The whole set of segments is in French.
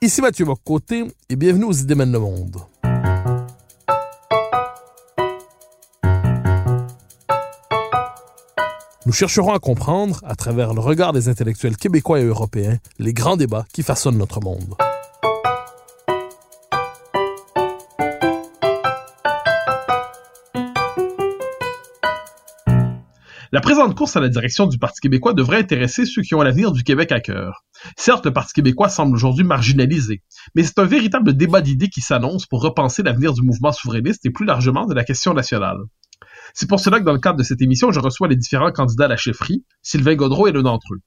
Ici Mathieu Bocoté et bienvenue aux Idées mènent le monde. Nous chercherons à comprendre, à travers le regard des intellectuels québécois et européens, les grands débats qui façonnent notre monde. La présente course à la direction du Parti québécois devrait intéresser ceux qui ont l'avenir du Québec à cœur. Certes, le Parti québécois semble aujourd'hui marginalisé, mais c'est un véritable débat d'idées qui s'annonce pour repenser l'avenir du mouvement souverainiste et plus largement de la question nationale. C'est pour cela que dans le cadre de cette émission, je reçois les différents candidats à la chefferie. Sylvain Godreau est l'un d'entre eux.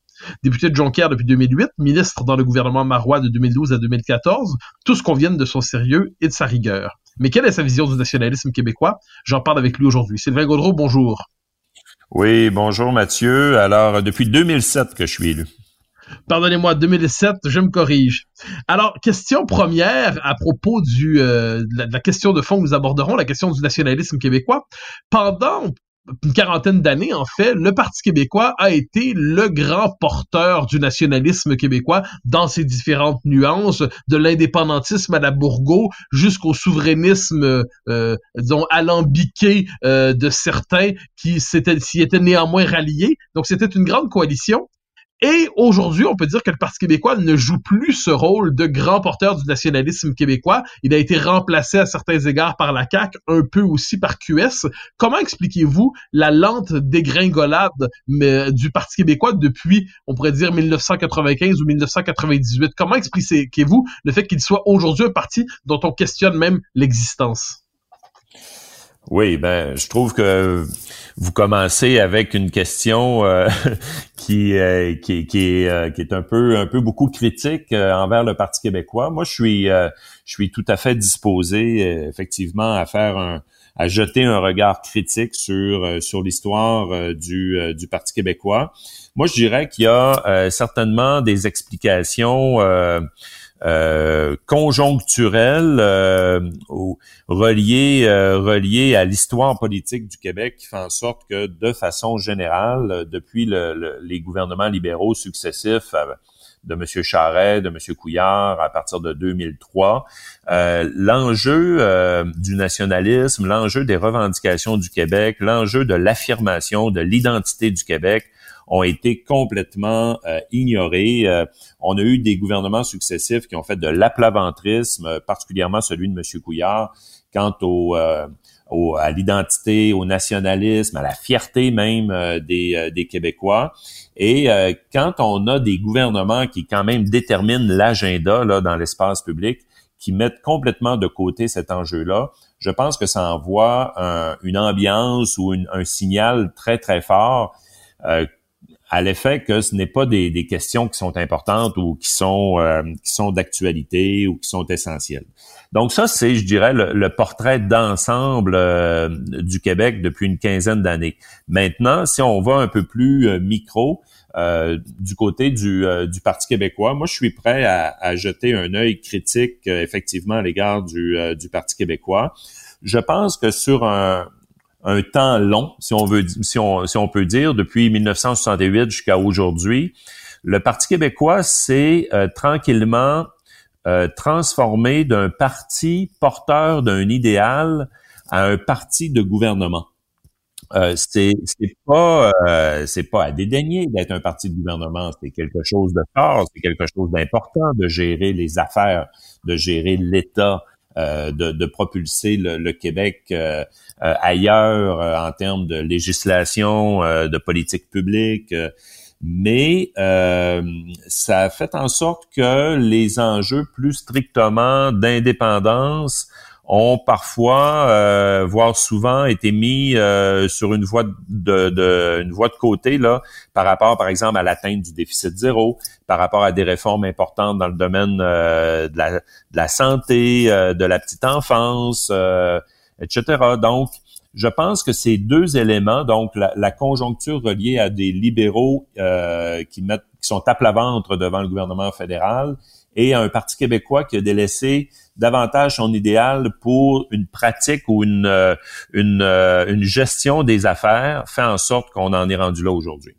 Député de Jonquière depuis 2008, ministre dans le gouvernement Marois de 2012 à 2014, tous conviennent de son sérieux et de sa rigueur. Mais quelle est sa vision du nationalisme québécois? J'en parle avec lui aujourd'hui. Sylvain Godreau, bonjour. Oui, bonjour Mathieu. Alors, depuis 2007 que je suis élu. Pardonnez-moi, 2007, je me corrige. Alors, question première à propos du, euh, la, de la question de fond que nous aborderons, la question du nationalisme québécois. Pendant une quarantaine d'années, en fait, le Parti québécois a été le grand porteur du nationalisme québécois dans ses différentes nuances, de l'indépendantisme à la Bourgault jusqu'au souverainisme, euh, disons, alambiqué euh, de certains qui s'y étaient néanmoins ralliés. Donc, c'était une grande coalition. Et aujourd'hui, on peut dire que le Parti québécois ne joue plus ce rôle de grand porteur du nationalisme québécois. Il a été remplacé à certains égards par la CAQ, un peu aussi par QS. Comment expliquez-vous la lente dégringolade du Parti québécois depuis, on pourrait dire, 1995 ou 1998? Comment expliquez-vous le fait qu'il soit aujourd'hui un parti dont on questionne même l'existence? Oui, ben, je trouve que vous commencez avec une question euh, qui, euh, qui, qui, est, euh, qui est un peu un peu beaucoup critique euh, envers le Parti québécois. Moi, je suis je suis tout à fait disposé effectivement à faire un à jeter un regard critique sur sur l'histoire du du Parti québécois. Moi, je dirais qu'il y a certainement des explications euh, conjoncturel euh, relié euh, relié à l'histoire politique du Québec qui fait en sorte que de façon générale depuis le, les gouvernements libéraux successifs de M. Charret, de M. Couillard à partir de 2003, l'enjeu du nationalisme, l'enjeu des revendications du Québec, l'enjeu de l'affirmation de l'identité du Québec ont été complètement euh, ignorés. Euh, on a eu des gouvernements successifs qui ont fait de l'aplaventrisme, euh, particulièrement celui de M. Couillard, quant au, au à l'identité, au nationalisme, à la fierté même des, des Québécois. Et quand on a des gouvernements qui quand même déterminent l'agenda là dans l'espace public, qui mettent complètement de côté cet enjeu-là, je pense que ça envoie une ambiance ou un signal très très fort euh, à l'effet que ce n'est pas des, des, questions qui sont importantes ou qui sont euh, qui sont d'actualité ou qui sont essentielles. Donc ça, c'est, je dirais, le, portrait d'ensemble euh, du Québec depuis une quinzaine d'années. Maintenant, si on va un peu plus euh, micro, du côté du, du Parti québécois, moi, je suis prêt à, à jeter un œil critique, effectivement, à l'égard du, du Parti québécois. Je pense que sur un, un temps long, si on veut, si on, si on peut dire, depuis 1968 jusqu'à aujourd'hui, le Parti québécois s'est euh, tranquillement euh, transformé d'un parti porteur d'un idéal à un parti de gouvernement. Euh, c'est pas euh, c'est pas à dédaigner d'être un parti de gouvernement c'est quelque chose de fort c'est quelque chose d'important de gérer les affaires de gérer l'État de, de, propulser le, le Québec euh, euh, ailleurs en termes de législation, de politique publique mais euh, ça a fait en sorte que les enjeux plus strictement d'indépendance ont parfois, euh, voire souvent, été mis euh, sur une voie de, de, une voie de côté là, par rapport, par exemple, à l'atteinte du déficit zéro, par rapport à des réformes importantes dans le domaine euh, de, la, de la santé, de la petite enfance, etc. Donc, je pense que ces deux éléments, donc la, la conjoncture reliée à des libéraux qui mettent, qui sont à plat ventre devant le gouvernement fédéral, et un Parti québécois qui a délaissé davantage son idéal pour une pratique ou une, euh, une, euh, une gestion des affaires fait en sorte qu'on en est rendu là aujourd'hui.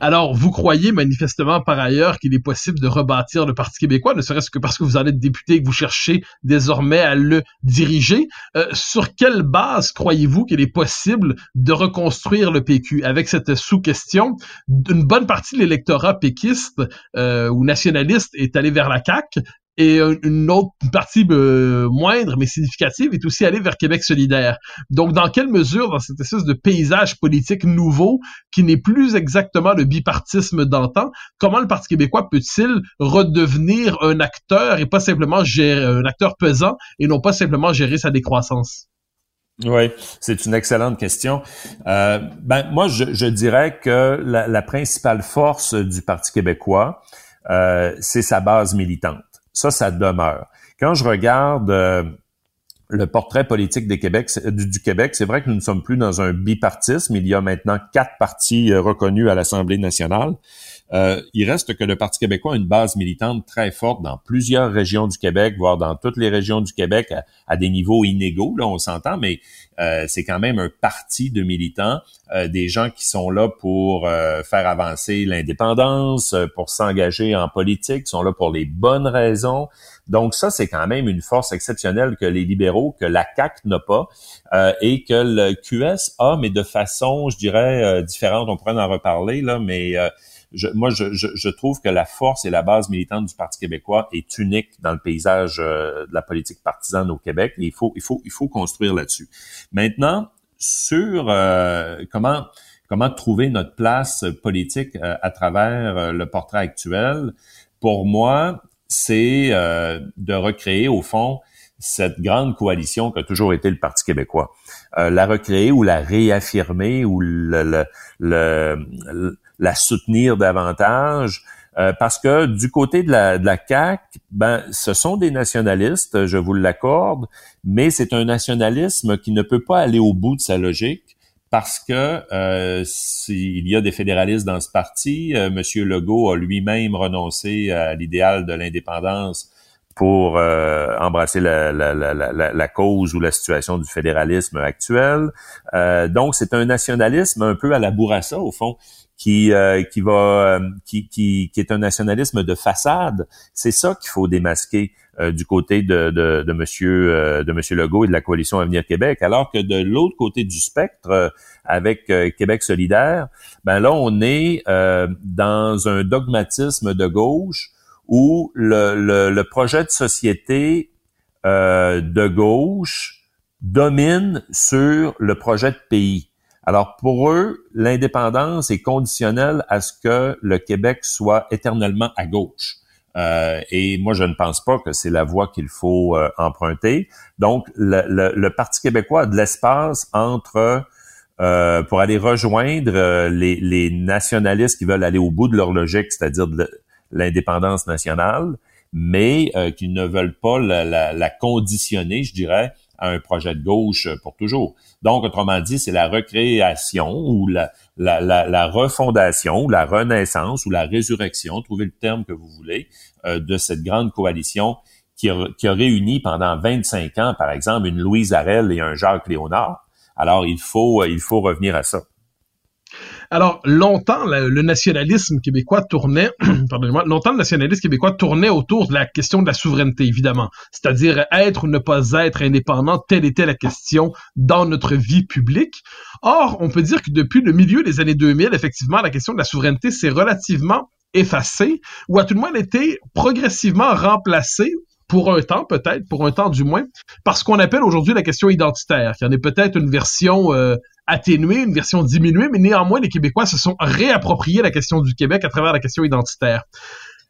Alors, vous croyez manifestement par ailleurs qu'il est possible de rebâtir le Parti québécois, ne serait-ce que parce que vous en êtes député et que vous cherchez désormais à le diriger? Euh, sur quelle base croyez-vous qu'il est possible de reconstruire le PQ avec cette sous-question? Une bonne partie de l'électorat péquiste euh, ou nationaliste est allé vers la CAQ et une autre partie euh, moindre mais significative est aussi aller vers Québec solidaire. Donc, dans quelle mesure, dans cette espèce de paysage politique nouveau qui n'est plus exactement le bipartisme d'antan, comment le Parti québécois peut-il redevenir un acteur et pas simplement gérer un acteur pesant et non pas simplement gérer sa décroissance? Oui, c'est une excellente question. Euh, ben moi, je, je, dirais que la, la, principale force du Parti québécois, euh, c'est sa base militante. Ça, ça demeure. Quand je regarde euh, le portrait politique Québec, du, Québec, c'est vrai que nous ne sommes plus dans un bipartisme. Il y a maintenant quatre partis euh, reconnus à l'Assemblée nationale. Euh, il reste que le Parti québécois a une base militante très forte dans plusieurs régions du Québec, voire dans toutes les régions du Québec à, des niveaux inégaux, là on s'entend, mais euh, c'est quand même un parti de militants, euh, des gens qui sont là pour faire avancer l'indépendance, pour s'engager en politique, sont là pour les bonnes raisons. Donc ça, c'est quand même une force exceptionnelle que les libéraux, que la CAC n'a pas et que le QS a, mais de façon, je dirais, différente. On pourrait en reparler là, mais je, moi, je, je, trouve que la force et la base militante du Parti québécois est unique dans le paysage euh, de la politique partisane au Québec. Et il faut, il faut, il faut construire là-dessus. Maintenant, sur euh, comment comment trouver notre place politique euh, à travers le portrait actuel, pour moi, c'est de recréer au fond cette grande coalition qui a toujours été le Parti québécois. la recréer ou la réaffirmer ou le, le, le la soutenir davantage. Euh, parce que du côté de la, de la CAQ, ben, ce sont des nationalistes, je vous l'accorde, mais c'est un nationalisme qui ne peut pas aller au bout de sa logique parce que euh, il y a des fédéralistes dans ce parti. Euh, Monsieur Legault a lui-même renoncé à l'idéal de l'indépendance pour euh, embrasser la, la, la, la, cause ou la situation du fédéralisme actuel. donc, c'est un nationalisme un peu à la bourrassa, au fond qui euh, qui va euh, qui, qui, qui est un nationalisme de façade. C'est ça qu'il faut démasquer euh, du côté de, de, de Monsieur de Monsieur Legault et de la coalition Avenir Québec, alors que de l'autre côté du spectre, avec Québec solidaire, ben là on est dans un dogmatisme de gauche où le, le, le projet de société de gauche domine sur le projet de pays. Alors pour eux, l'indépendance est conditionnelle à ce que le Québec soit éternellement à gauche. Euh, et moi, je ne pense pas que c'est la voie qu'il faut euh, emprunter. Donc, le, Parti québécois a de l'espace entre euh, pour aller rejoindre les, nationalistes qui veulent aller au bout de leur logique, c'est-à-dire de l'indépendance nationale, mais qui ne veulent pas la conditionner, je dirais, à un projet de gauche pour toujours. Donc, autrement dit, c'est la recréation ou la, la, la, refondation ou la renaissance ou la résurrection, trouvez le terme que vous voulez, euh, de cette grande coalition qui a, qui a réuni pendant 25 ans, par exemple, une Louise Arel et un Jacques Léonard. Alors, il faut, il faut revenir à ça. Alors, longtemps, le, nationalisme québécois tournait, pardonnez-moi, longtemps, le nationalisme québécois tournait autour de la question de la souveraineté, évidemment. C'est-à-dire être ou ne pas être indépendant, telle était la question dans notre vie publique. Or, on peut dire que depuis le milieu des années 2000, effectivement, la question de la souveraineté s'est relativement effacée, ou à tout le moins été progressivement remplacée pour un temps peut-être, pour un temps du moins, parce qu'on appelle aujourd'hui la question identitaire, qui en est peut-être une version euh, atténuée, une version diminuée, mais néanmoins les Québécois se sont réappropriés la question du Québec à travers la question identitaire.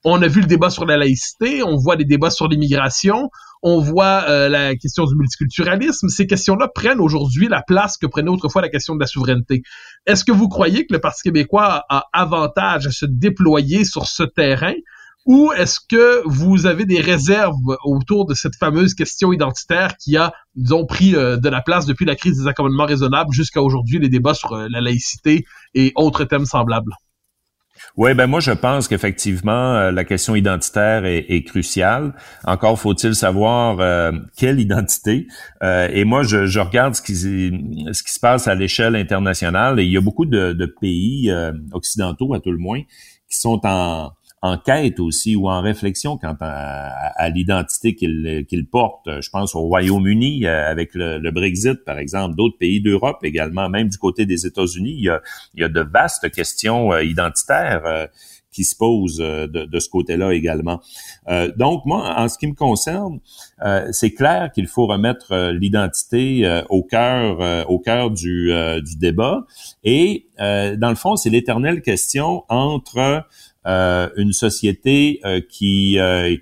On a vu le débat sur la laïcité, on voit des débats sur l'immigration, On voit euh, la question du multiculturalisme. Ces questions-là prennent aujourd'hui la place que prenait autrefois la question de la souveraineté. Est-ce que vous croyez que le Parti québécois a avantage à se déployer sur ce terrain? Ou est-ce que vous avez des réserves autour de cette fameuse question identitaire qui a, disons, pris euh, de la place depuis la crise des accommodements raisonnables jusqu'à aujourd'hui, les débats sur euh, la laïcité et autres thèmes semblables? Oui, ben moi je pense qu'effectivement euh, la question identitaire est, cruciale. Encore faut-il savoir euh, quelle identité. Euh, et moi je, regarde ce qui ce qui se passe à l'échelle internationale et il y a beaucoup de, de pays occidentaux à tout le moins qui sont en en quête aussi ou en réflexion quant à, l'identité qu'il qu'il porte. Je pense au Royaume-Uni euh, avec le, Brexit, par exemple, d'autres pays d'Europe également, même du côté des États-Unis, il y a, il y a de vastes questions euh, identitaires euh, qui se posent de, de ce côté-là également. donc, moi, en ce qui me concerne, c'est clair qu'il faut remettre l'identité au cœur, au cœur du, du débat. Et dans le fond, c'est l'éternelle question entre euh, une société euh, qui, euh,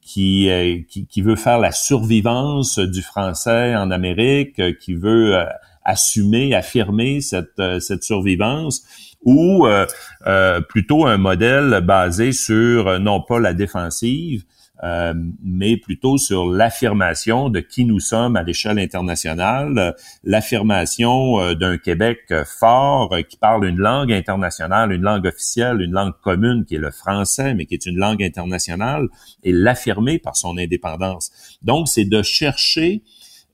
qui, qui, qui veut faire la survivance du français en Amérique, qui veut assumer, affirmer cette, cette survivance, ou plutôt un modèle basé sur non pas la défensive, euh, mais plutôt sur l'affirmation de qui nous sommes à l'échelle internationale, l'affirmation euh, d'un Québec fort euh, qui parle une langue internationale, une langue officielle, une langue commune qui est le français, mais qui est une langue internationale, et l'affirmer par son indépendance. Donc, c'est de chercher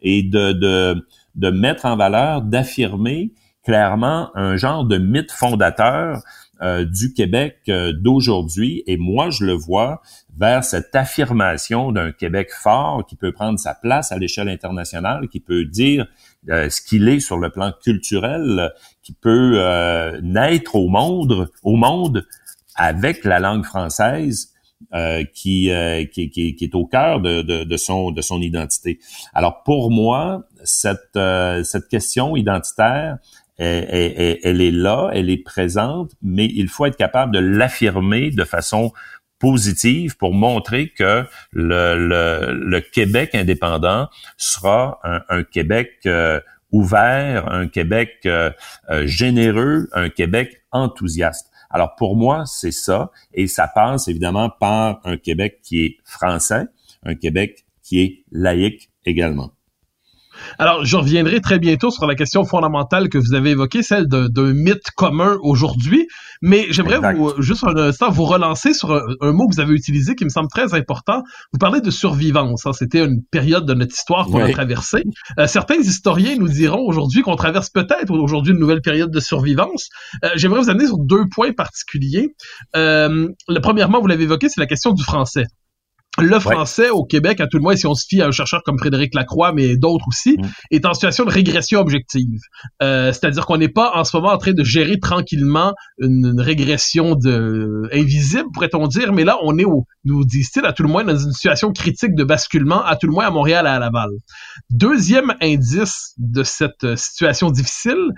et de, de, de mettre en valeur, d'affirmer clairement un genre de mythe fondateur euh, du Québec euh, d'aujourd'hui. Et moi, je le vois vers cette affirmation d'un Québec fort qui peut prendre sa place à l'échelle internationale, qui peut dire euh, ce qu'il est sur le plan culturel, qui peut naître au monde, au monde avec la langue française. qui, est au cœur de, de, de, son, de son identité. Alors pour moi, cette, cette question identitaire, elle, est là, elle est présente, mais il faut être capable de l'affirmer de façon positive pour montrer que le, le, Québec indépendant sera un, Québec euh, ouvert, un Québec euh, euh, généreux, un Québec enthousiaste. Alors pour moi, c'est ça, et ça passe évidemment par un Québec qui est français, un Québec qui est laïque également. Alors, je reviendrai très bientôt sur la question fondamentale que vous avez évoquée, celle d'un mythe commun aujourd'hui, mais j'aimerais vous, juste un instant vous relancer sur un, mot que vous avez utilisé qui me semble très important. Vous parlez de survivance. Hein. C'était une période de notre histoire qu'on a traversée. Euh, certains historiens nous diront aujourd'hui qu'on traverse peut-être aujourd'hui une nouvelle période de survivance. Euh, j'aimerais vous amener sur deux points particuliers. Euh, le, premièrement, vous l'avez évoqué, c'est la question du français le français au Québec, à tout le moins, si on se fie à un chercheur comme Frédéric Lacroix, mais d'autres aussi, mm. est en situation de régression objective. Euh, c'est-à-dire qu'on n'est pas en ce moment en train de gérer tranquillement une, régression de invisible, pourrait-on dire, mais là, on est au, nous disent-ils, à tout le moins dans une situation critique de basculement, à tout le moins à Montréal et à Laval. Deuxième indice de cette situation difficile,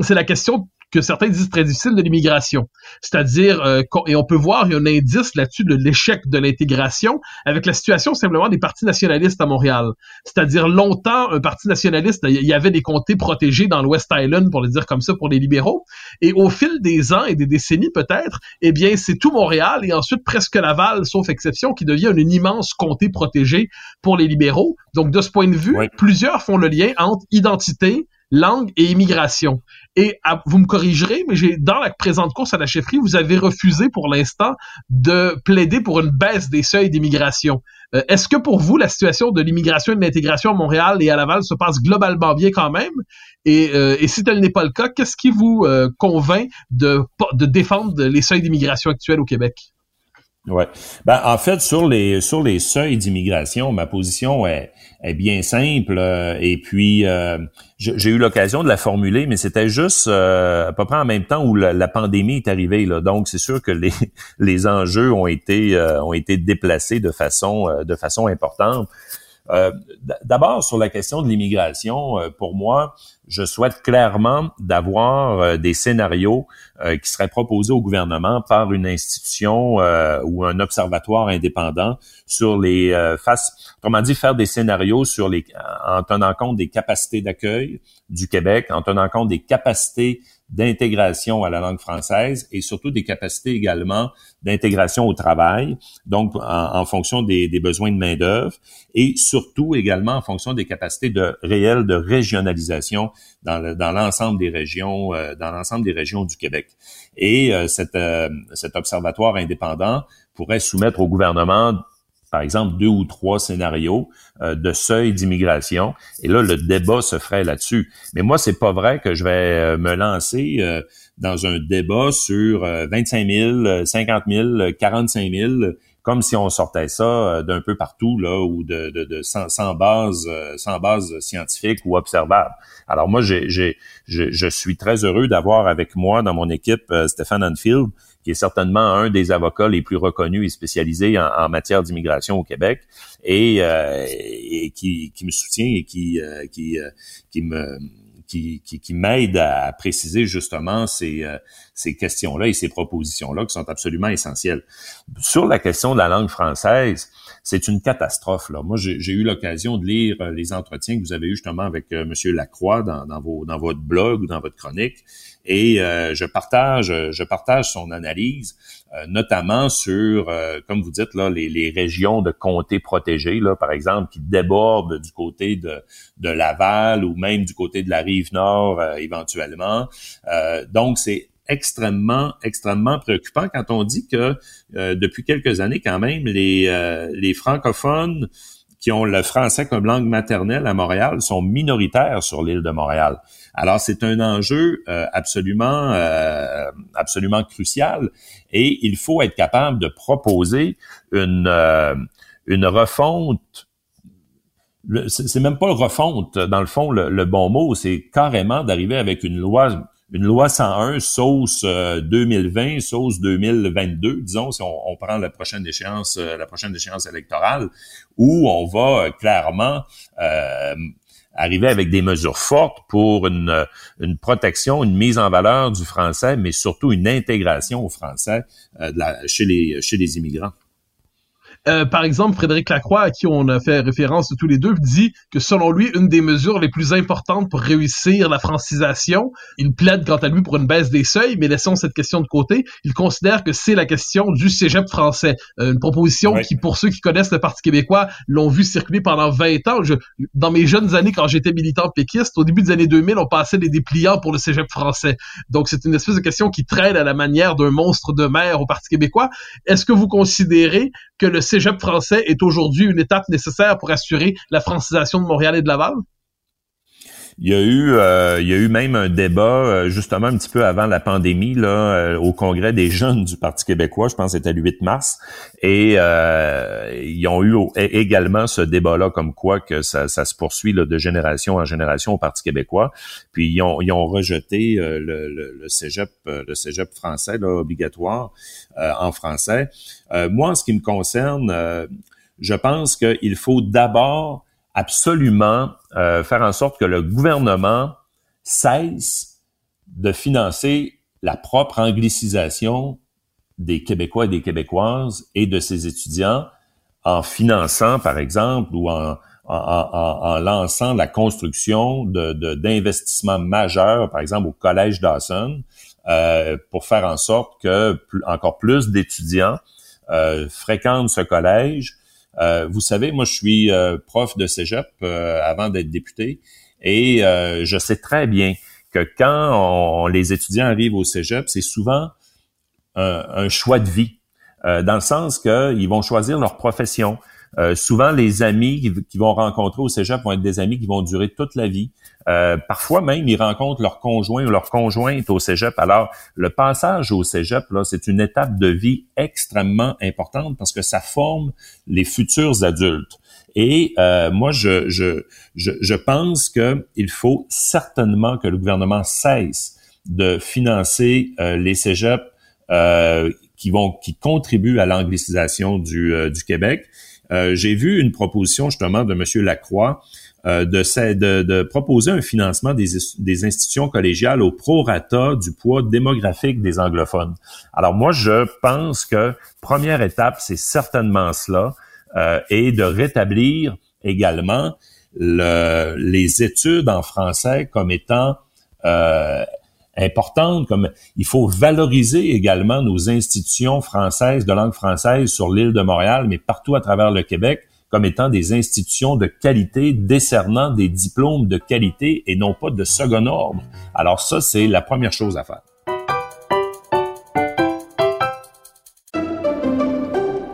c'est la question que certains disent très difficile de l'immigration. C'est-à-dire, euh, et on peut voir, il y a un indice là-dessus de l'échec de l'intégration avec la situation simplement des partis nationalistes à Montréal. C'est-à-dire, longtemps, un parti nationaliste, il y avait des comtés protégés dans l'West Island, pour le dire comme ça, pour les libéraux. Et au fil des ans et des décennies peut-être, eh bien, c'est tout Montréal et ensuite presque Laval, sauf exception, qui devient un immense comté protégé pour les libéraux. Donc, de ce point de vue, plusieurs font le lien entre identité, langue et immigration. Et vous me corrigerez, mais j'ai dans la présente course à la chefferie, vous avez refusé pour l'instant de plaider pour une baisse des seuils d'immigration. Euh, est-ce que pour vous, la situation de l'immigration et de l'intégration à Montréal et à Laval se passe globalement bien quand même? Et, euh, si tel n'est pas le cas, qu'est-ce qui vous euh, convainc de, de défendre les seuils d'immigration actuels au Québec? Ouais. Ben, en fait, sur les sur les seuils d'immigration, ma position est, est bien simple. Euh, et puis, euh, j'ai eu l'occasion de la formuler, mais c'était juste euh, à peu près en même temps où la, pandémie est arrivée. Là. Donc, c'est sûr que les les enjeux ont été ont été déplacés de façon de façon importante. Euh, d'abord, sur la question de l'immigration, euh, pour moi, je souhaite clairement d'avoir euh, des scénarios qui seraient proposés au gouvernement par une institution ou un observatoire indépendant sur les faces, comment dit, faire des scénarios sur les, en tenant compte des capacités d'accueil du Québec, en tenant compte des capacités d'intégration à la langue française et surtout des capacités également d'intégration au travail, donc en, fonction des, besoins de main-d'œuvre et surtout également en fonction des capacités de réelles de régionalisation dans, dans l'ensemble des régions, euh, dans l'ensemble des régions du Québec. Et euh, euh, cet observatoire indépendant pourrait soumettre au gouvernement par exemple, deux ou trois scénarios euh, de seuil d'immigration. Et là, le débat se ferait là-dessus. Mais moi, c'est pas vrai que je vais euh, me lancer euh, dans un débat sur 25 000, 50 000, 45 000 comme si on sortait ça d'un peu partout là ou de, de, de sans, sans, base sans base scientifique ou observable. Alors moi je, je, suis très heureux d'avoir avec moi dans mon équipe Stéphane Anfield qui est certainement un des avocats les plus reconnus et spécialisés en, matière d'immigration au Québec, et, euh, et qui, qui, me soutient et qui, euh, qui, euh, qui me qui, qui, qui m'aide à préciser justement ces, ces questions-là et ces propositions-là qui sont absolument essentielles. Sur la question de la langue française, c'est une catastrophe. Là. Moi, j'ai eu l'occasion de lire les entretiens que vous avez eu justement avec M. Monsieur Lacroix dans, dans, vos, dans votre blog ou dans votre chronique. Et euh, je partage, je partage son analyse, euh, notamment sur, euh, comme vous dites là, les, les, régions de comtés protégées, là, par exemple, qui débordent du côté de, de Laval ou même du côté de la rive nord éventuellement. donc, c'est extrêmement, extrêmement préoccupant quand on dit que depuis quelques années, quand même, les, les francophones qui ont le français comme langue maternelle à Montréal sont minoritaires sur l'île de Montréal. Alors c'est un enjeu euh, absolument euh, absolument crucial et il faut être capable de proposer une euh, une refonte c'est même pas refonte dans le fond le, bon mot c'est carrément d'arriver avec une loi une loi 101 sauce 2020 sauce 2022 disons si on, prend la prochaine échéance la prochaine échéance électorale où on va clairement euh, arriver avec des mesures fortes pour une, protection, une mise en valeur du français, mais surtout une intégration au français euh, chez les immigrants. Euh, par exemple, Frédéric Lacroix, à qui on a fait référence tous les deux, dit que selon lui, une des mesures les plus importantes pour réussir la francisation, il plaide quant à lui pour une baisse des seuils, mais laissons cette question de côté, il considère que c'est la question du cégep français. Euh, une proposition qui, pour ceux qui connaissent le Parti québécois, l'ont vu circuler pendant 20 ans. Je, dans mes jeunes années, quand j'étais militant péquiste, au début des années 2000, on passait des dépliants pour le cégep français. Donc, c'est une espèce de question qui traîne à la manière d'un monstre de mer au Parti québécois. Est-ce que vous considérez que le cégep français est aujourd'hui une étape nécessaire pour assurer la francisation de Montréal et de Laval? Il y a eu, euh, il y a eu même un débat euh, justement un petit peu avant la pandémie là, euh, au congrès des jeunes du Parti québécois, je pense que c'était le 8 mars, et ils ont eu également ce débat-là comme quoi que ça, se poursuit là, de génération en génération au Parti québécois. Puis ils ont, ils ont rejeté le, le, le, cégep, le cégep français là, obligatoire en français. moi, en ce qui me concerne, je pense qu'il faut d'abord absolument euh, faire en sorte que le gouvernement cesse de financer la propre anglicisation des Québécois et des Québécoises et de ses étudiants en finançant, par exemple, ou en, en, lançant la construction d'investissements de, majeurs, par exemple au Collège Dawson, euh, pour faire en sorte que encore plus d'étudiants euh, fréquentent ce collège, euh, vous savez, moi, je suis euh, prof de cégep euh, avant d'être député et je sais très bien que quand les étudiants arrivent au cégep, c'est souvent un, choix de vie, dans le sens qu'ils vont choisir leur profession. Euh, souvent, les amis qu'ils vont rencontrer au cégep vont être des amis qui vont durer toute la vie. Euh, parfois même, ils rencontrent leur conjoint ou leur conjointe au cégep. Alors, le passage au cégep, là, c'est une étape de vie extrêmement importante parce que ça forme les futurs adultes. Et euh, moi, je, je, je, je pense qu'il faut certainement que le gouvernement cesse de financer les cégeps qui qui contribuent à l'anglicisation du Québec j'ai vu une proposition justement de M. Lacroix de, de, de, proposer un financement des, des institutions collégiales au prorata du poids démographique des anglophones. Alors moi, je pense que première étape, c'est certainement cela, et de rétablir également le, les études en français comme étant euh, importantes, comme il faut valoriser également nos institutions françaises de langue française sur l'île de Montréal, mais partout à travers le Québec, comme étant des institutions de qualité décernant des diplômes de qualité et non pas de second ordre. Alors ça, c'est la première chose à faire.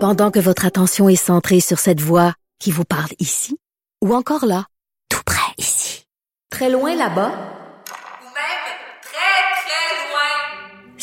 Pendant que votre attention est centrée sur cette voix qui vous parle ici, ou encore là, tout près ici, très loin là-bas, ou même très, très loin.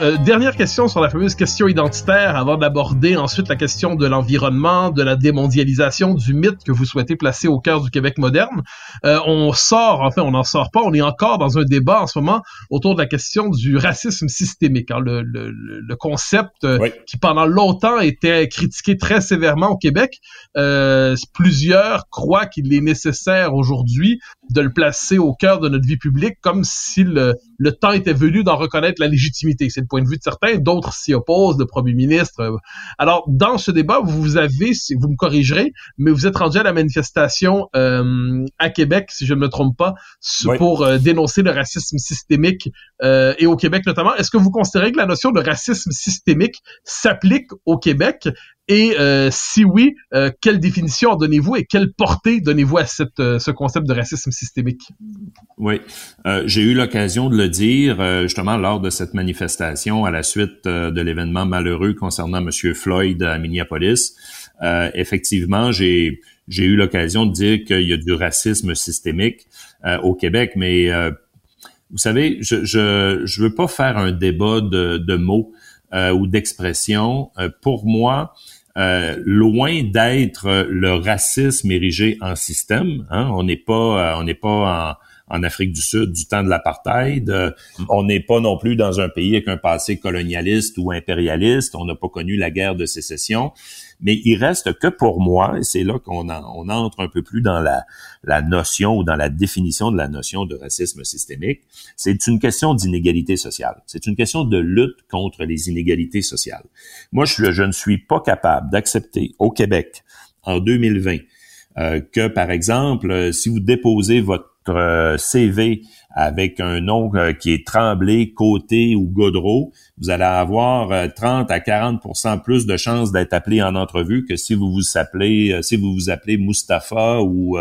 Euh, dernière question sur la fameuse question identitaire avant d'aborder ensuite la question de l'environnement, de la démondialisation, du mythe que vous souhaitez placer au cœur du Québec moderne. Euh, on sort, enfin on n'en sort pas, on est encore dans un débat en ce moment autour de la question du racisme systémique, hein, le, le, le, concept euh, qui pendant longtemps était critiqué très sévèrement au Québec. Euh, plusieurs croient qu'il est nécessaire aujourd'hui de le placer au cœur de notre vie publique comme si le, le temps était venu d'en reconnaître la légitimité. C'est le point de vue de certains, d'autres s'y opposent, le premier ministre. Alors, dans ce débat, vous avez, vous me corrigerez, mais vous êtes rendu à la manifestation euh, à Québec, si je ne me trompe pas, pour euh, dénoncer le racisme systémique euh, et au Québec notamment. Est-ce que vous considérez que la notion de racisme systémique s'applique au Québec? Et euh, si oui, euh, quelle définition donnez-vous et quelle portée donnez-vous à euh, ce concept de racisme systémique? Oui, j'ai eu l'occasion de le dire justement lors de cette manifestation à la suite de l'événement malheureux concernant M. Floyd à Minneapolis. effectivement, j'ai eu l'occasion de dire qu'il y a du racisme systémique au Québec, mais vous savez, je, je je veux pas faire un débat de, de mots ou d'expressions. pour moi, euh, loin d'être le racisme érigé en système. Hein, on n'est pas, euh, on n'est pas en, en, Afrique du Sud du temps de l'apartheid. Euh, on n'est pas non plus dans un pays avec un passé colonialiste ou impérialiste. On n'a pas connu la guerre de sécession. Mais il reste que pour moi, et c'est là qu'on on entre un peu plus dans la, la notion ou dans la définition de la notion de racisme systémique, c'est une question d'inégalité sociale. C'est une question de lutte contre les inégalités sociales. Moi, je, je ne suis pas capable d'accepter au Québec en 2020 euh, que, par exemple, si vous déposez votre euh, CV avec un nom euh, qui est Tremblay, Côté ou Godreau, vous allez avoir 30 à 40% plus de chances d'être appelé en entrevue que si vous vous appelez si vous vous appelez Mustapha ou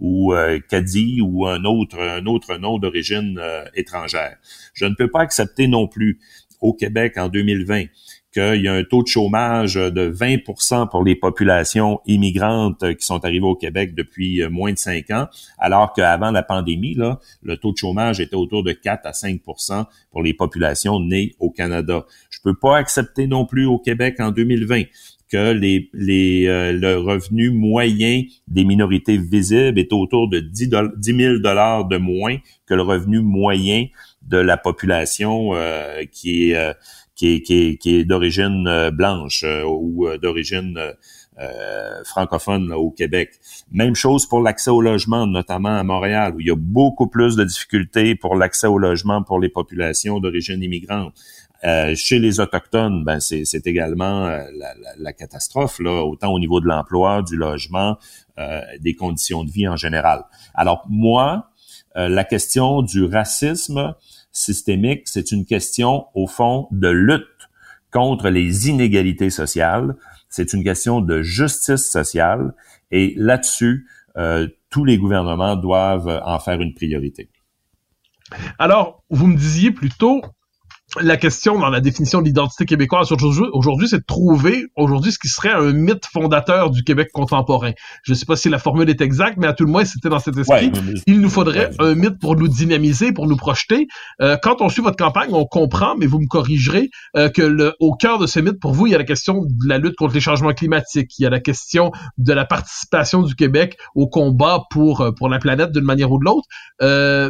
ou Kadi ou un autre un autre nom d'origine étrangère. Je ne peux pas accepter non plus au Québec en 2020 qu'il y a un taux de chômage de 20% pour les populations immigrantes qui sont arrivées au Québec depuis euh, moins de cinq ans, alors qu'avant la pandémie, là, le taux de chômage était autour de 4 à 5% pour les populations nées au Canada. Je peux pas accepter non plus au Québec en 2020 que les, les, euh, le revenu moyen des minorités visibles est autour de 10, 000 dollars de moins que le revenu moyen de la population euh, qui est qui est, d'origine euh, blanche euh, ou euh, d'origine francophone au Québec. Même chose pour l'accès au logement, notamment à Montréal, où il y a beaucoup plus de difficultés pour l'accès au logement pour les populations d'origine immigrante. chez les autochtones, ben c'est également la, catastrophe là, autant au niveau de l'emploi, du logement, des conditions de vie en général. Alors moi, la question du racisme, systémique, c'est une question, au fond, de lutte contre les inégalités sociales. C'est une question de justice sociale. Et là-dessus, euh, tous les gouvernements doivent en faire une priorité. Alors, vous me disiez plutôt, la question dans la définition de l'identité québécoise aujourd'hui, c'est de trouver aujourd'hui ce qui serait un mythe fondateur du Québec contemporain. Je ne sais pas si la formule est exacte, mais à tout le moins, c'était dans cet esprit. Il nous faudrait un mythe pour nous dynamiser, pour nous projeter. Euh, quand on suit votre campagne, on comprend, mais vous me corrigerez, euh, que le, au cœur de ce mythe, pour vous, il y a la question de la lutte contre les changements climatiques, il y a la question de la participation du Québec au combat pour euh, pour la planète d'une manière ou de l'autre.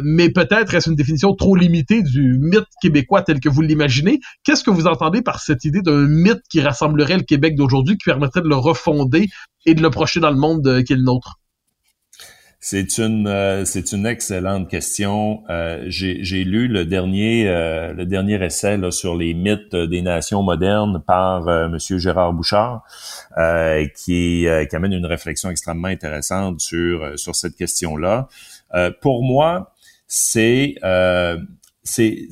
mais peut-être est-ce une définition trop limitée du mythe québécois tel que vous l'imaginez. Qu'est-ce que vous entendez par cette idée d'un mythe qui rassemblerait le Québec d'aujourd'hui, qui permettrait de le refonder et de le projeter dans le monde euh, qui est le nôtre? C'est une euh, c'est une excellente question. Euh, j'ai lu le dernier le dernier essai sur les mythes des nations modernes par Monsieur Gérard Bouchard, qui qui amène une réflexion extrêmement intéressante sur sur cette question là. pour moi, c'est c'est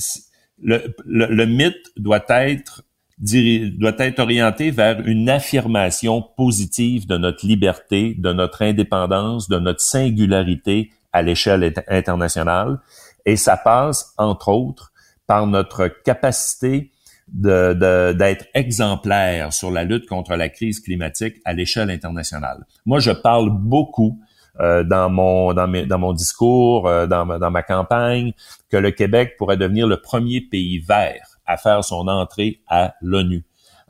le, mythe doit être doit être orienté vers une affirmation positive de notre liberté, de notre indépendance, de notre singularité à l'échelle internationale. Et ça passe, entre autres, par notre capacité d'être de, exemplaire sur la lutte contre la crise climatique à l'échelle internationale. Moi, je parle beaucoup euh, dans mon dans, mes, dans mon discours, euh, dans, ma, dans ma campagne, que le Québec pourrait devenir le premier pays vert à faire son entrée à l'ONU.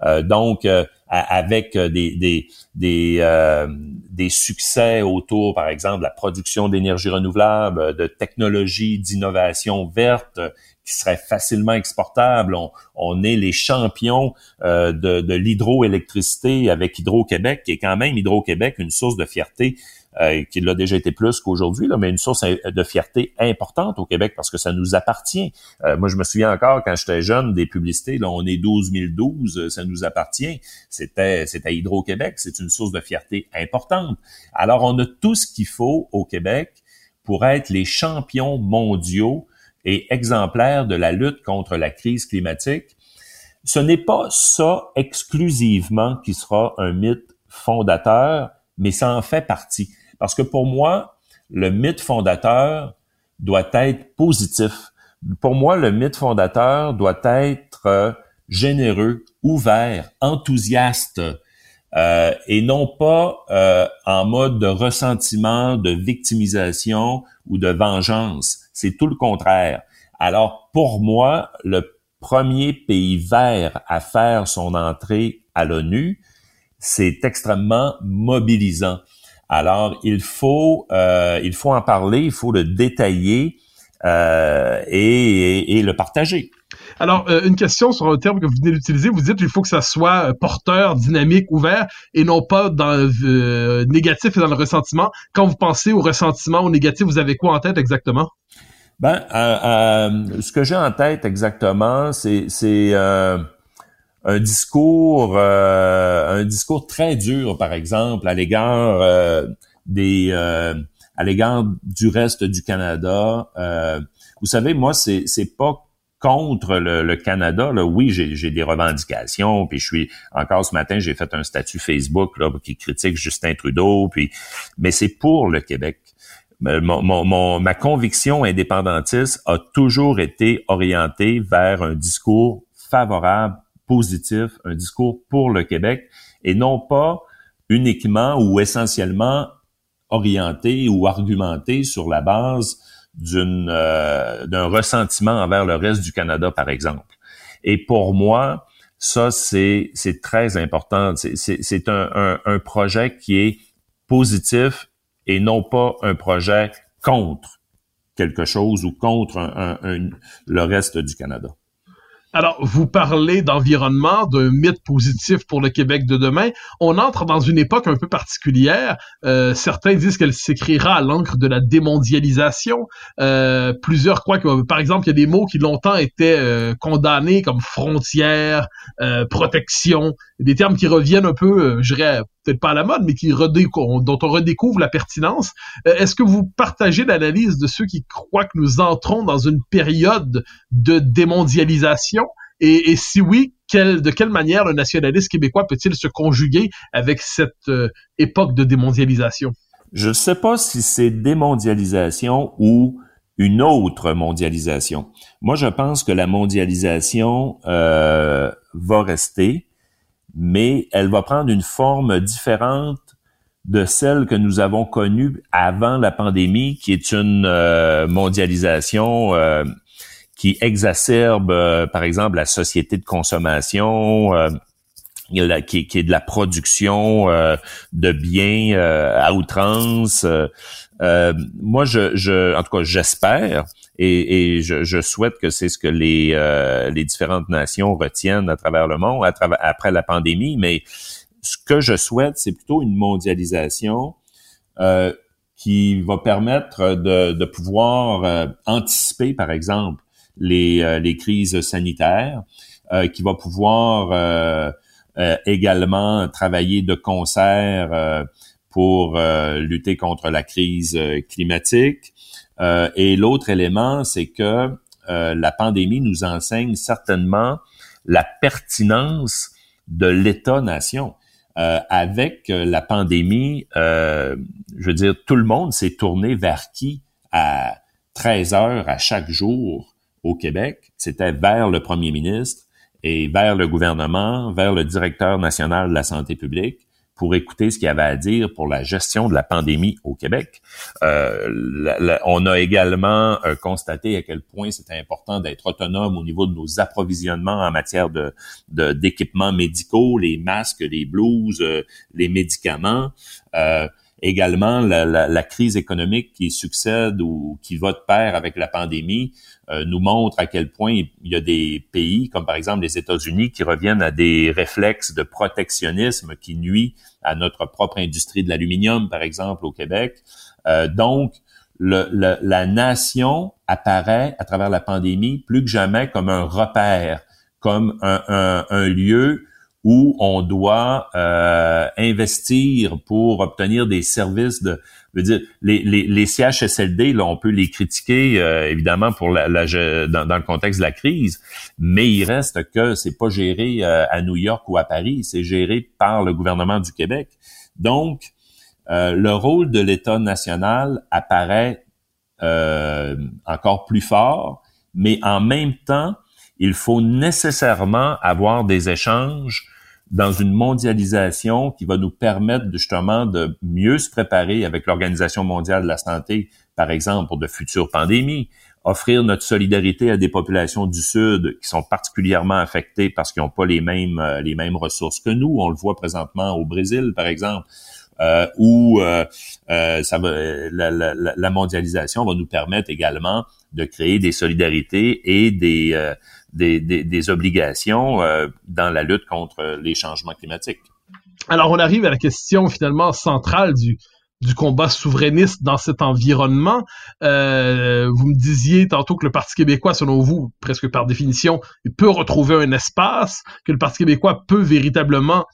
Euh, donc, avec des des des, des succès autour, par exemple, de la production d'énergie renouvelable, de technologies d'innovation verte qui seraient facilement exportables. On, on est les champions de, de l'hydroélectricité avec Hydro-Québec, qui est quand même Hydro-Québec une source de fierté euh, qui l'a déjà été plus qu'aujourd'hui, mais une source de fierté importante au Québec parce que ça nous appartient. Euh, moi, je me souviens encore quand j'étais jeune des publicités, là, on est 12 012, ça nous appartient. C'était, c'était Hydro-Québec, c'est une source de fierté importante. Alors, on a tout ce qu'il faut au Québec pour être les champions mondiaux et exemplaires de la lutte contre la crise climatique. Ce n'est pas ça exclusivement qui sera un mythe fondateur, mais ça en fait partie. Parce que pour moi, le mythe fondateur doit être positif. Pour moi, le mythe fondateur doit être euh, généreux, ouvert, enthousiaste, euh, et non pas euh, en mode de ressentiment, de victimisation ou de vengeance. C'est tout le contraire. Alors, pour moi, le premier pays vert à faire son entrée à l'ONU, c'est extrêmement mobilisant. Alors, il faut, euh, il faut en parler, il faut le détailler euh, et, et, le partager. Alors, euh, une question sur un terme que vous venez d'utiliser. Vous dites qu'il faut que ça soit porteur, dynamique, ouvert, et non pas dans le négatif et dans le ressentiment. Quand vous pensez au ressentiment, au négatif, vous avez quoi en tête exactement? Ben, ce que j'ai en tête exactement, c'est un discours, euh, un discours très dur, par exemple, à l'égard euh, des, euh, à l'égard du reste du Canada. vous savez, moi, c'est c'est pas contre le, Canada. Là. Oui, j'ai des revendications, puis je suis encore ce matin, j'ai fait un statut Facebook là, qui critique Justin Trudeau, puis mais c'est pour le Québec. Mon, mon, ma conviction indépendantiste a toujours été orientée vers un discours favorable positif, un discours pour le Québec et non pas uniquement ou essentiellement orienté ou argumenté sur la base d'une euh, d'un ressentiment envers le reste du Canada, par exemple. Et pour moi, ça c'est c'est très important. C'est un, un, un projet qui est positif et non pas un projet contre quelque chose ou contre un, un, le reste du Canada. Alors, vous parlez d'environnement, d'un mythe positif pour le Québec de demain. On entre dans une époque un peu particulière. Euh, certains disent qu'elle s'écrira à l'encre de la démondialisation. Euh, plusieurs croient que, par exemple, il y a des mots qui longtemps étaient euh, condamnés comme frontière, protection, des termes qui reviennent un peu, je dirais, peut-être pas à la mode, mais qui dont on redécouvre la pertinence. Est-ce que vous partagez l'analyse de ceux qui croient que nous entrons dans une période de démondialisation? Et, si oui, de quelle manière le nationalisme québécois peut-il se conjuguer avec cette euh, époque de démondialisation? Je ne sais pas si c'est démondialisation ou une autre mondialisation. Moi, je pense que la mondialisation euh, va rester, mais elle va prendre une forme différente de celle que nous avons connue avant la pandémie, qui est une euh, mondialisation euh, qui exacerbe, par exemple, la société de consommation, qui, qui, est de la production de biens à outrance. Moi, je, je, en tout cas, j'espère et, et je, je, souhaite que c'est ce que les, euh, les différentes nations retiennent à travers le monde à après la pandémie. Mais ce que je souhaite, c'est plutôt une mondialisation euh, qui va permettre de, de pouvoir euh, anticiper, par exemple, les, euh, les crises sanitaires, qui va pouvoir également travailler de concert pour lutter contre la crise climatique, euh, et l'autre élément, c'est que euh, la pandémie nous enseigne certainement la pertinence de l'État-nation. Euh, avec la pandémie, je veux dire, tout le monde s'est tourné vers qui à 13 heures à chaque jour au Québec? C'était vers le premier ministre et vers le gouvernement, vers le directeur national de la santé publique pour écouter ce qu'il y avait à dire pour la gestion de la pandémie au Québec. Euh, on a également euh, constaté à quel point c'était important d'être autonome au niveau de nos approvisionnements en matière de d'équipements médicaux, les masques, les blouses, euh, les médicaments. Également la, la, la, crise économique qui succède ou qui va de pair avec la pandémie euh, nous montre à quel point il y a des pays, comme par exemple les États-Unis, qui reviennent à des réflexes de protectionnisme qui nuit à notre propre industrie de l'aluminium, par exemple, au Québec. Euh, donc, le, la nation apparaît à travers la pandémie plus que jamais comme un repère, comme un, un, un lieu où on doit euh, investir pour obtenir des services de veux dire les, les, les CHSLD là on peut les critiquer euh, évidemment pour la, la dans, le contexte de la crise mais il reste que c'est pas géré euh, à New York ou à Paris c'est géré par le gouvernement du Québec. Donc euh, le rôle de l'État national apparaît encore plus fort mais en même temps il faut nécessairement avoir des échanges dans une mondialisation qui va nous permettre justement de mieux se préparer avec l'Organisation mondiale de la santé, par exemple, pour de futures pandémies, offrir notre solidarité à des populations du Sud qui sont particulièrement affectées parce qu'ils n'ont pas les mêmes euh, les mêmes ressources que nous. On le voit présentement au Brésil, par exemple. Euh, où euh, euh, ça va, la, la, mondialisation va nous permettre également de créer des solidarités et des, des, obligations euh, dans la lutte contre les changements climatiques. Alors on arrive à la question finalement centrale du, du combat souverainiste dans cet environnement. Euh, vous me disiez tantôt que le Parti québécois, selon vous, presque par définition, peut retrouver un espace, que le Parti québécois peut véritablement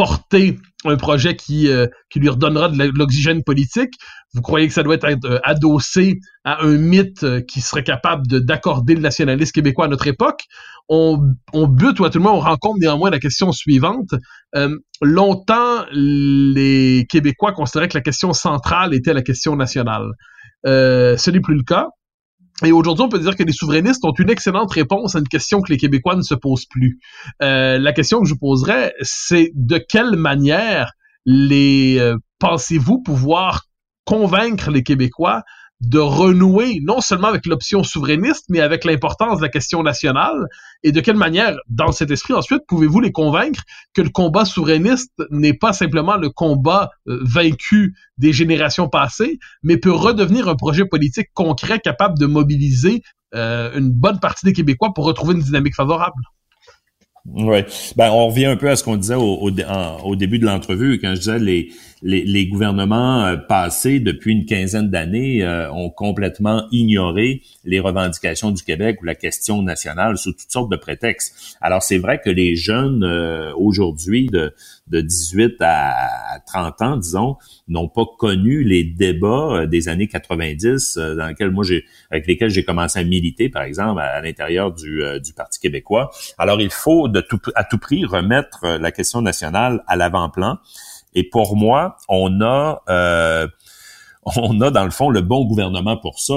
porter un projet qui, euh, qui lui redonnera de l'oxygène politique. Vous croyez que ça doit être euh, adossé à un mythe euh, qui serait capable d'accorder le nationalisme québécois à notre époque? On, on bute, ou à tout le monde, on rencontre néanmoins la question suivante. longtemps, les Québécois considéraient que la question centrale était la question nationale. ce n'est plus le cas. Et aujourd'hui, on peut dire que les souverainistes ont une excellente réponse à une question que les Québécois ne se posent plus. Euh, la question que je poserais, c'est de quelle manière les euh, pensez-vous pouvoir convaincre les Québécois de renouer non seulement avec l'option souverainiste, mais avec l'importance de la question nationale, et de quelle manière, dans cet esprit, ensuite, pouvez-vous les convaincre que le combat souverainiste n'est pas simplement le combat euh, vaincu des générations passées, mais peut redevenir un projet politique concret capable de mobiliser euh, une bonne partie des Québécois pour retrouver une dynamique favorable? Oui. Ben, on revient un peu à ce qu'on disait au, au, début de l'entrevue, quand je disais les, les, gouvernements euh, passés depuis une quinzaine d'années euh, ont complètement ignoré les revendications du Québec ou la question nationale sous toutes sortes de prétextes. Alors, c'est vrai que les jeunes euh, aujourd'hui de, de 18 à 30 ans, disons, n'ont pas connu les débats des années 90 dans lesquels moi avec lesquels j'ai commencé à militer, par exemple, à, l'intérieur du, du Parti québécois. Alors, il faut à tout prix remettre la question nationale à l'avant-plan. Et pour moi, on a, euh, on a dans le fond le bon gouvernement pour ça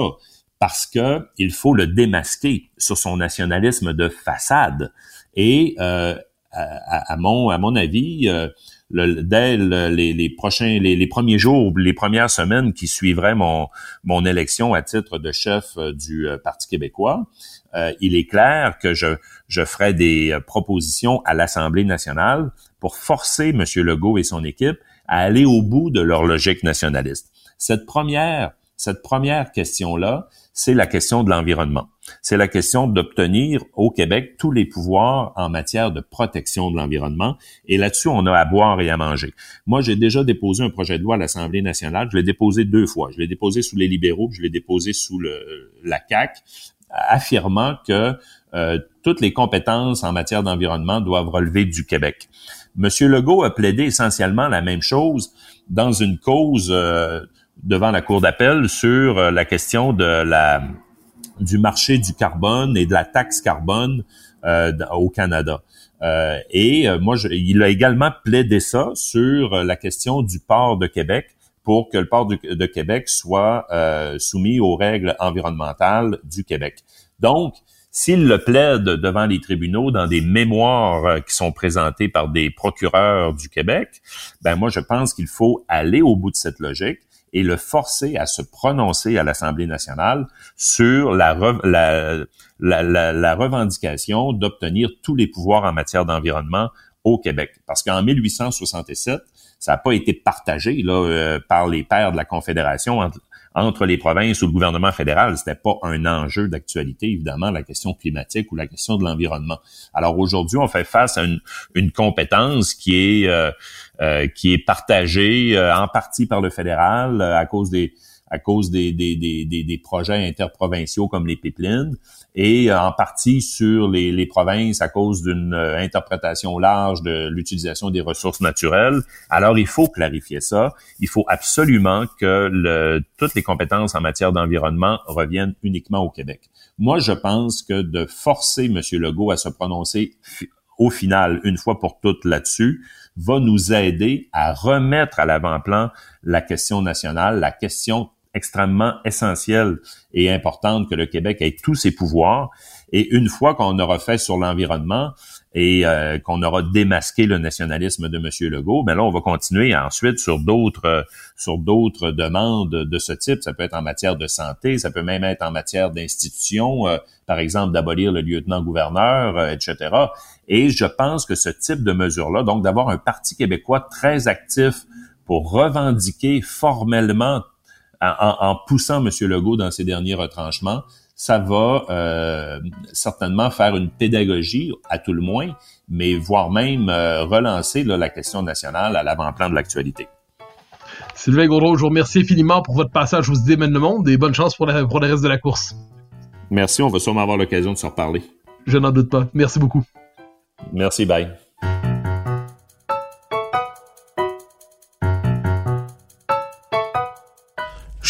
parce que il faut le démasquer sur son nationalisme de façade. Et euh, à, mon à mon avis, euh, dès les, prochains les, les, premiers jours ou les premières semaines qui suivraient mon mon élection à titre de chef euh, du Parti québécois, il est clair que je je ferai des propositions à l'Assemblée nationale pour forcer M. Legault et son équipe à aller au bout de leur logique nationaliste. Cette première cette première question-là, c'est la question de l'environnement. C'est la question d'obtenir au Québec tous les pouvoirs en matière de protection de l'environnement. Et là-dessus, on a à boire et à manger. Moi, j'ai déjà déposé un projet de loi à l'Assemblée nationale. Je l'ai déposé deux fois. Je l'ai déposé sous les libéraux, je l'ai déposé sous le, la CAC, affirmant que euh, toutes les compétences en matière d'environnement doivent relever du Québec. Monsieur Legault a plaidé essentiellement la même chose dans une cause euh, devant la Cour d'appel sur euh, la question de la du marché du carbone et de la taxe carbone au Canada. Et moi, il a également plaidé ça sur la question du port de Québec pour que le port de Québec soit soumis aux règles environnementales du Québec. Donc, s'il le plaide devant les tribunaux dans des mémoires qui sont présentées par des procureurs du Québec, ben moi je pense qu'il faut aller au bout de cette logique et le forcer à se prononcer à l'Assemblée nationale sur la, la revendication d'obtenir tous les pouvoirs en matière d'environnement au Québec. Parce qu'en 1867, ça n'a pas été partagé là, euh, par les pères de la Confédération entre, les provinces ou le gouvernement fédéral. C'était pas un enjeu d'actualité, évidemment, la question climatique ou la question de l'environnement. Alors aujourd'hui, on fait face à une, compétence qui est euh, euh, qui est partagée en partie par le fédéral à cause des à cause des, des, des, des, projets interprovinciaux comme les pipelines et en partie sur les, les provinces à cause d'une euh, interprétation large de l'utilisation des ressources naturelles. Alors, il faut clarifier ça. Il faut absolument que le, toutes les compétences en matière d'environnement reviennent uniquement au Québec. Moi, je pense que de forcer M. Legault à se prononcer au final, une fois pour toutes là-dessus, va nous aider à remettre à l'avant-plan la question nationale, la question extrêmement essentielle et importante que le Québec ait tous ses pouvoirs. Et une fois qu'on aura fait sur l'environnement et euh, qu'on aura démasqué le nationalisme de M. Legault, ben là, on va continuer ensuite sur d'autres sur d'autres demandes de ce type. Ça peut être en matière de santé, ça peut même être en matière d'institutions, euh, par exemple d'abolir le lieutenant-gouverneur, euh, etc. Et je pense que ce type de mesure-là, donc d'avoir un Parti québécois très actif pour revendiquer formellement en, poussant M. Legault dans ses derniers retranchements, ça va euh, certainement faire une pédagogie, à tout le moins, mais voire même euh, relancer la question nationale à l'avant-plan de l'actualité. Sylvain Gaudreau, je vous remercie infiniment pour votre passage aux idées le monde et bonne chance pour, pour le reste de la course. Merci, on va sûrement avoir l'occasion de se reparler. Je n'en doute pas. Merci beaucoup. Merci, bye.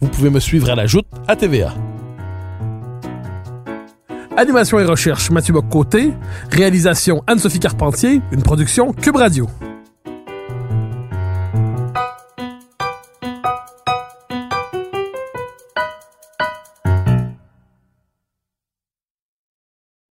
vous pouvez me suivre à la joute à TVA. Animation et recherche Mathieu Bock-Côté. Réalisation Anne-Sophie Carpentier. Une production Cube Radio.